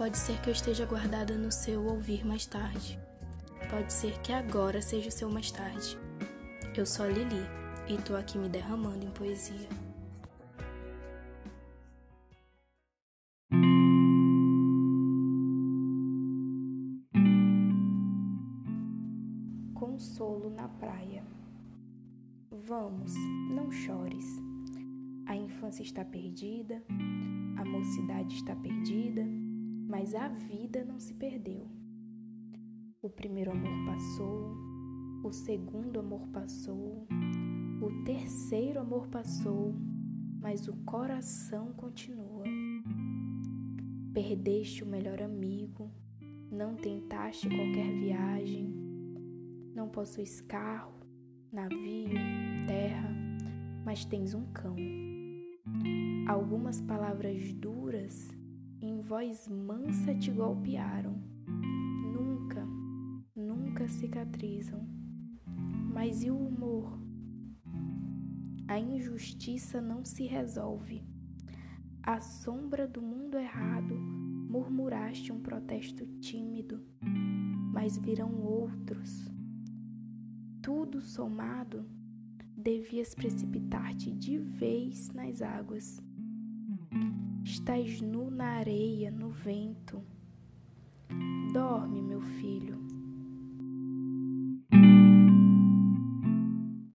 Pode ser que eu esteja guardada no seu ouvir mais tarde. Pode ser que agora seja o seu mais tarde. Eu sou a Lili e tô aqui me derramando em poesia. Consolo na praia. Vamos, não chores. A infância está perdida, a mocidade está perdida, mas a vida não se perdeu. O primeiro amor passou, o segundo amor passou, o terceiro amor passou, mas o coração continua. Perdeste o melhor amigo, não tentaste qualquer viagem, não possuis carro, navio, terra, mas tens um cão. Algumas palavras duras em voz mansa te golpearam. Nunca, nunca cicatrizam. Mas e o humor? A injustiça não se resolve. À sombra do mundo errado, murmuraste um protesto tímido, mas virão outros. Tudo somado, devias precipitar-te de vez nas águas. Estás nu na areia, no vento. Dorme, meu filho.